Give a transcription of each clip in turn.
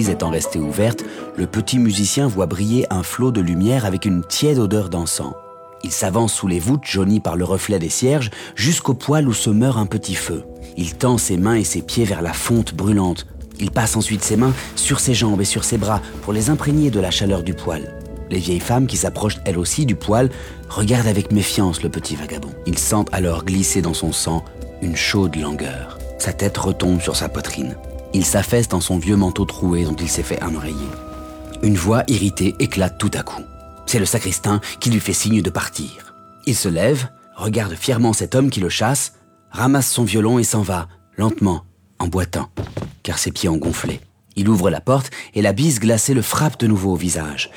étant restée ouverte, le petit musicien voit briller un flot de lumière avec une tiède odeur d'encens. Il s'avance sous les voûtes jaunies par le reflet des cierges jusqu'au poêle où se meurt un petit feu. Il tend ses mains et ses pieds vers la fonte brûlante. Il passe ensuite ses mains sur ses jambes et sur ses bras pour les imprégner de la chaleur du poêle. Les vieilles femmes qui s'approchent elles aussi du poêle regardent avec méfiance le petit vagabond. Ils sentent alors glisser dans son sang une chaude langueur. Sa tête retombe sur sa poitrine. Il s'affaisse dans son vieux manteau troué dont il s'est fait oreiller. Une voix irritée éclate tout à coup. C'est le sacristain qui lui fait signe de partir. Il se lève, regarde fièrement cet homme qui le chasse, ramasse son violon et s'en va, lentement, en boitant, car ses pieds ont gonflé. Il ouvre la porte et la bise glacée le frappe de nouveau au visage.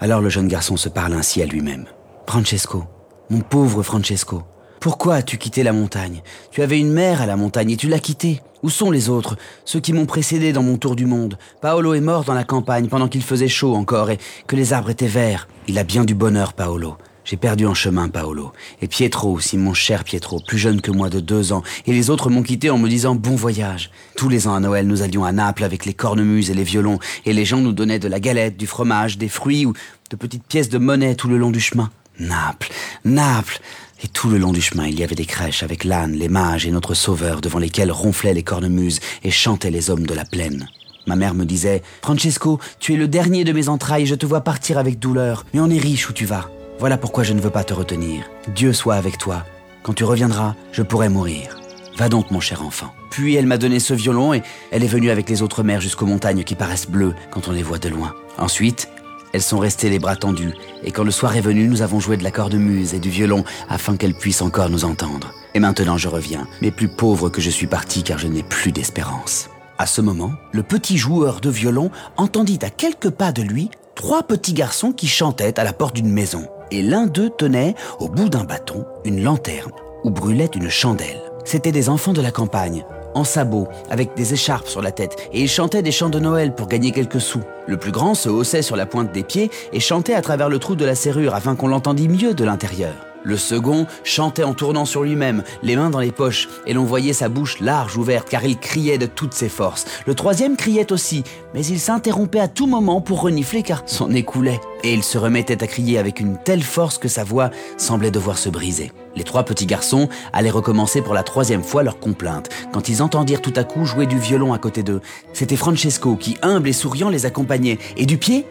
Alors le jeune garçon se parle ainsi à lui-même. Francesco, mon pauvre Francesco, pourquoi as-tu quitté la montagne? Tu avais une mère à la montagne et tu l'as quittée. Où sont les autres? Ceux qui m'ont précédé dans mon tour du monde. Paolo est mort dans la campagne pendant qu'il faisait chaud encore et que les arbres étaient verts. Il a bien du bonheur, Paolo. J'ai perdu en chemin, Paolo. Et Pietro aussi, mon cher Pietro, plus jeune que moi de deux ans. Et les autres m'ont quitté en me disant bon voyage. Tous les ans à Noël, nous allions à Naples avec les cornemuses et les violons. Et les gens nous donnaient de la galette, du fromage, des fruits ou de petites pièces de monnaie tout le long du chemin. Naples, Naples. Et tout le long du chemin, il y avait des crèches avec l'âne, les mages et notre sauveur devant lesquels ronflaient les cornemuses et chantaient les hommes de la plaine. Ma mère me disait Francesco, tu es le dernier de mes entrailles, je te vois partir avec douleur, mais on est riche où tu vas. Voilà pourquoi je ne veux pas te retenir. Dieu soit avec toi. Quand tu reviendras, je pourrai mourir. Va donc, mon cher enfant. Puis elle m'a donné ce violon et elle est venue avec les autres mères jusqu'aux montagnes qui paraissent bleues quand on les voit de loin. Ensuite, elles sont restées les bras tendus, et quand le soir est venu, nous avons joué de la cornemuse et du violon afin qu'elles puissent encore nous entendre. Et maintenant je reviens, mais plus pauvre que je suis parti car je n'ai plus d'espérance. À ce moment, le petit joueur de violon entendit à quelques pas de lui trois petits garçons qui chantaient à la porte d'une maison. Et l'un d'eux tenait, au bout d'un bâton, une lanterne où brûlait une chandelle. C'étaient des enfants de la campagne, en sabots, avec des écharpes sur la tête, et il chantait des chants de Noël pour gagner quelques sous. Le plus grand se haussait sur la pointe des pieds et chantait à travers le trou de la serrure afin qu'on l'entendît mieux de l'intérieur. Le second chantait en tournant sur lui-même, les mains dans les poches, et l'on voyait sa bouche large ouverte car il criait de toutes ses forces. Le troisième criait aussi, mais il s'interrompait à tout moment pour renifler car son nez coulait. Et il se remettait à crier avec une telle force que sa voix semblait devoir se briser. Les trois petits garçons allaient recommencer pour la troisième fois leur complainte, quand ils entendirent tout à coup jouer du violon à côté d'eux. C'était Francesco qui, humble et souriant, les accompagnait. Et du pied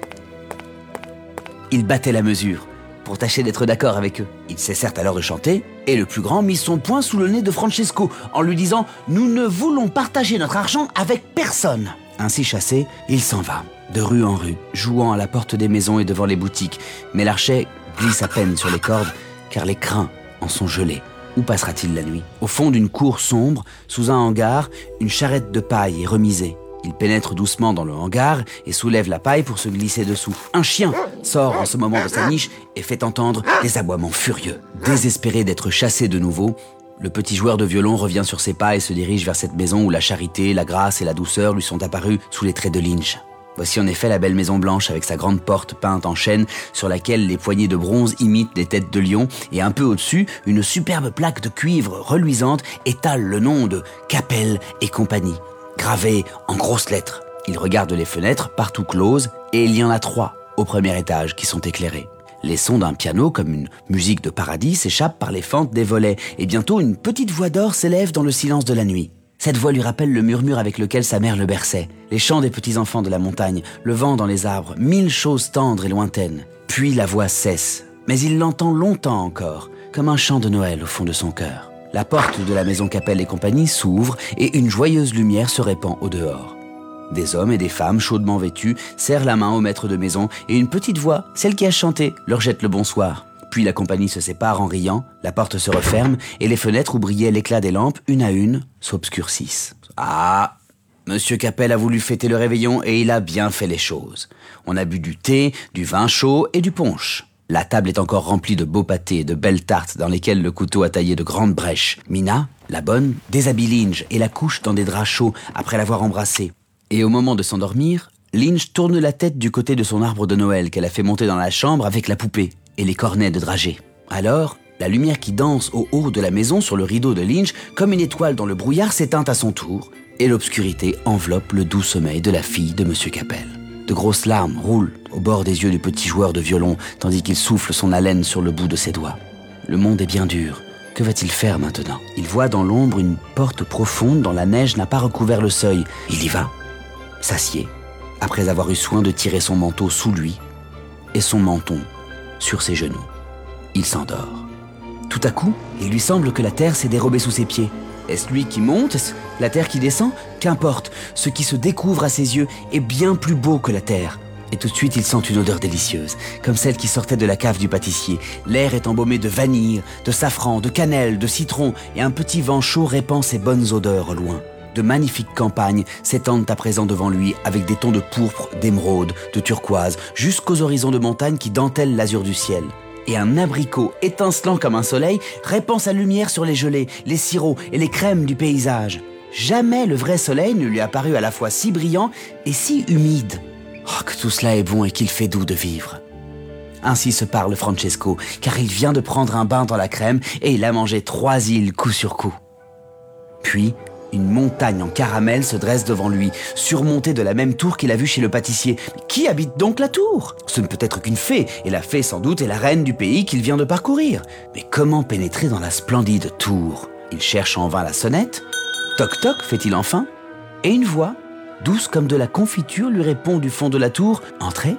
Il battait la mesure pour tâcher d'être d'accord avec eux. Ils cessèrent alors de chanter, et le plus grand mit son poing sous le nez de Francesco en lui disant ⁇ Nous ne voulons partager notre argent avec personne !⁇ Ainsi chassé, il s'en va, de rue en rue, jouant à la porte des maisons et devant les boutiques, mais l'archet glisse à peine sur les cordes, car les crins en sont gelés. Où passera-t-il la nuit? Au fond d'une cour sombre, sous un hangar, une charrette de paille est remisée. Il pénètre doucement dans le hangar et soulève la paille pour se glisser dessous. Un chien sort en ce moment de sa niche et fait entendre des aboiements furieux. Désespéré d'être chassé de nouveau, le petit joueur de violon revient sur ses pas et se dirige vers cette maison où la charité, la grâce et la douceur lui sont apparus sous les traits de Lynch. Voici en effet la belle maison blanche avec sa grande porte peinte en chêne sur laquelle les poignées de bronze imitent des têtes de lion et un peu au-dessus, une superbe plaque de cuivre reluisante étale le nom de Capelle et compagnie gravé en grosses lettres. Il regarde les fenêtres, partout closes, et il y en a trois au premier étage qui sont éclairées. Les sons d'un piano, comme une musique de paradis, s'échappent par les fentes des volets, et bientôt une petite voix d'or s'élève dans le silence de la nuit. Cette voix lui rappelle le murmure avec lequel sa mère le berçait, les chants des petits enfants de la montagne, le vent dans les arbres, mille choses tendres et lointaines. Puis la voix cesse, mais il l'entend longtemps encore, comme un chant de Noël au fond de son cœur. La porte de la maison Capelle et compagnie s'ouvre et une joyeuse lumière se répand au dehors. Des hommes et des femmes chaudement vêtus serrent la main au maître de maison et une petite voix, celle qui a chanté, leur jette le bonsoir. Puis la compagnie se sépare en riant, la porte se referme et les fenêtres où brillait l'éclat des lampes, une à une, s'obscurcissent. Ah Monsieur Capelle a voulu fêter le réveillon et il a bien fait les choses. On a bu du thé, du vin chaud et du punch. La table est encore remplie de beaux pâtés et de belles tartes dans lesquelles le couteau a taillé de grandes brèches. Mina, la bonne, déshabille Lynch et la couche dans des draps chauds après l'avoir embrassée. Et au moment de s'endormir, Lynch tourne la tête du côté de son arbre de Noël qu'elle a fait monter dans la chambre avec la poupée et les cornets de dragée. Alors, la lumière qui danse au haut de la maison sur le rideau de Lynch, comme une étoile dans le brouillard, s'éteint à son tour, et l'obscurité enveloppe le doux sommeil de la fille de M. Capel. De grosses larmes roulent au bord des yeux du petit joueur de violon tandis qu'il souffle son haleine sur le bout de ses doigts. Le monde est bien dur. Que va-t-il faire maintenant? Il voit dans l'ombre une porte profonde dont la neige n'a pas recouvert le seuil. Il y va, s'assied, après avoir eu soin de tirer son manteau sous lui et son menton sur ses genoux. Il s'endort. Tout à coup, il lui semble que la terre s'est dérobée sous ses pieds. Est-ce lui qui monte? La terre qui descend? Qu'importe, ce qui se découvre à ses yeux est bien plus beau que la terre. Et tout de suite, il sent une odeur délicieuse, comme celle qui sortait de la cave du pâtissier. L'air est embaumé de vanille, de safran, de cannelle, de citron, et un petit vent chaud répand ses bonnes odeurs au loin. De magnifiques campagnes s'étendent à présent devant lui avec des tons de pourpre, d'émeraude, de turquoise, jusqu'aux horizons de montagne qui dentellent l'azur du ciel et un abricot étincelant comme un soleil répand sa lumière sur les gelées, les sirops et les crèmes du paysage. Jamais le vrai soleil ne lui a paru à la fois si brillant et si humide. Oh, que tout cela est bon et qu'il fait doux de vivre. Ainsi se parle Francesco, car il vient de prendre un bain dans la crème et il a mangé trois îles coup sur coup. Puis, une montagne en caramel se dresse devant lui, surmontée de la même tour qu'il a vue chez le pâtissier. qui habite donc la tour? Ce ne peut être qu'une fée, et la fée sans doute est la reine du pays qu'il vient de parcourir. Mais comment pénétrer dans la splendide tour? Il cherche en vain la sonnette. Toc toc, fait-il enfin Et une voix, douce comme de la confiture, lui répond du fond de la tour Entrez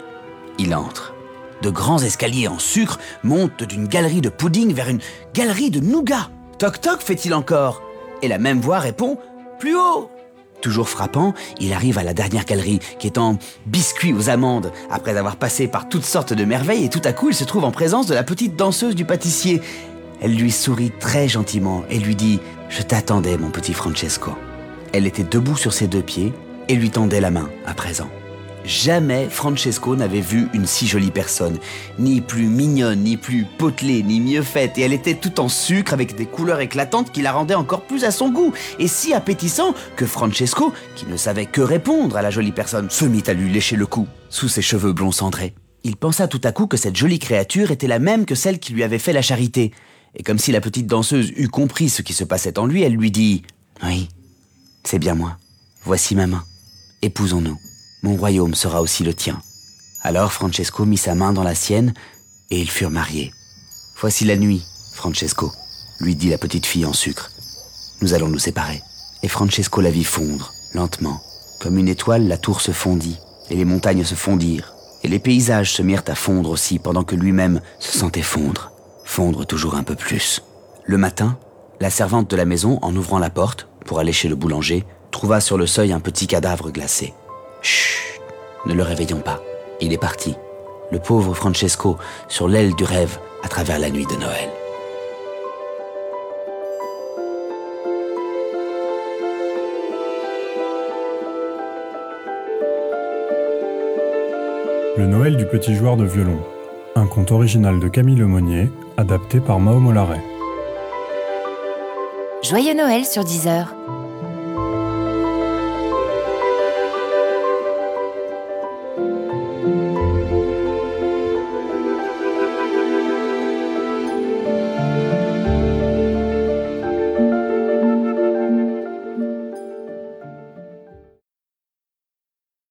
Il entre. De grands escaliers en sucre montent d'une galerie de pudding vers une galerie de nougat. Toc toc, fait-il encore et la même voix répond Plus haut Toujours frappant, il arrive à la dernière galerie, qui est en biscuits aux amandes, après avoir passé par toutes sortes de merveilles, et tout à coup il se trouve en présence de la petite danseuse du pâtissier. Elle lui sourit très gentiment et lui dit ⁇ Je t'attendais, mon petit Francesco ⁇ Elle était debout sur ses deux pieds et lui tendait la main à présent. Jamais Francesco n'avait vu une si jolie personne, ni plus mignonne, ni plus potelée, ni mieux faite, et elle était tout en sucre avec des couleurs éclatantes qui la rendaient encore plus à son goût, et si appétissant que Francesco, qui ne savait que répondre à la jolie personne, se mit à lui lécher le cou, sous ses cheveux blonds cendrés. Il pensa tout à coup que cette jolie créature était la même que celle qui lui avait fait la charité, et comme si la petite danseuse eût compris ce qui se passait en lui, elle lui dit ⁇ Oui, c'est bien moi, voici ma main, épousons-nous ⁇ mon royaume sera aussi le tien. Alors Francesco mit sa main dans la sienne et ils furent mariés. Voici la nuit, Francesco, lui dit la petite fille en sucre. Nous allons nous séparer. Et Francesco la vit fondre, lentement. Comme une étoile, la tour se fondit, et les montagnes se fondirent, et les paysages se mirent à fondre aussi pendant que lui-même se sentait fondre, fondre toujours un peu plus. Le matin, la servante de la maison, en ouvrant la porte pour aller chez le boulanger, trouva sur le seuil un petit cadavre glacé. Chut, ne le réveillons pas. Il est parti. Le pauvre Francesco sur l'aile du rêve à travers la nuit de Noël. Le Noël du petit joueur de violon. Un conte original de Camille Lemonnier, adapté par Mao Mollaret. Joyeux Noël sur Deezer.